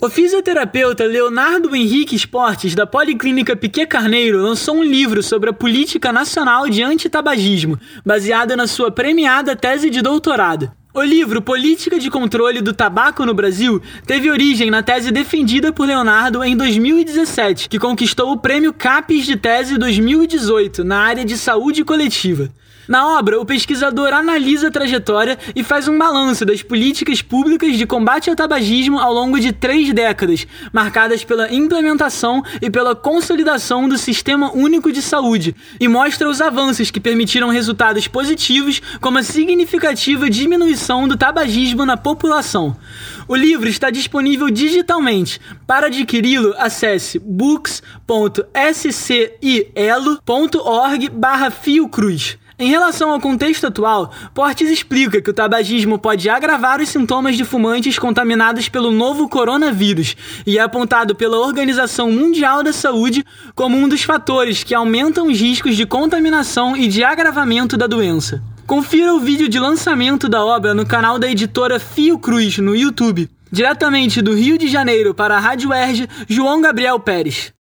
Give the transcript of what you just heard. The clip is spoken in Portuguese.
O fisioterapeuta Leonardo Henrique Esportes, da Policlínica Piquet Carneiro, lançou um livro sobre a política nacional de antitabagismo, baseado na sua premiada tese de doutorado. O livro Política de Controle do Tabaco no Brasil teve origem na tese defendida por Leonardo em 2017, que conquistou o prêmio CAPES de Tese 2018 na área de saúde coletiva. Na obra, o pesquisador analisa a trajetória e faz um balanço das políticas públicas de combate ao tabagismo ao longo de três décadas, marcadas pela implementação e pela consolidação do Sistema Único de Saúde, e mostra os avanços que permitiram resultados positivos, como a significativa diminuição do tabagismo na população. O livro está disponível digitalmente. Para adquiri-lo, acesse books.scielo.org/fiocruz. Em relação ao contexto atual, Portes explica que o tabagismo pode agravar os sintomas de fumantes contaminados pelo novo coronavírus e é apontado pela Organização Mundial da Saúde como um dos fatores que aumentam os riscos de contaminação e de agravamento da doença. Confira o vídeo de lançamento da obra no canal da editora Fio Cruz no YouTube. Diretamente do Rio de Janeiro para a Rádio Erge, João Gabriel Pérez.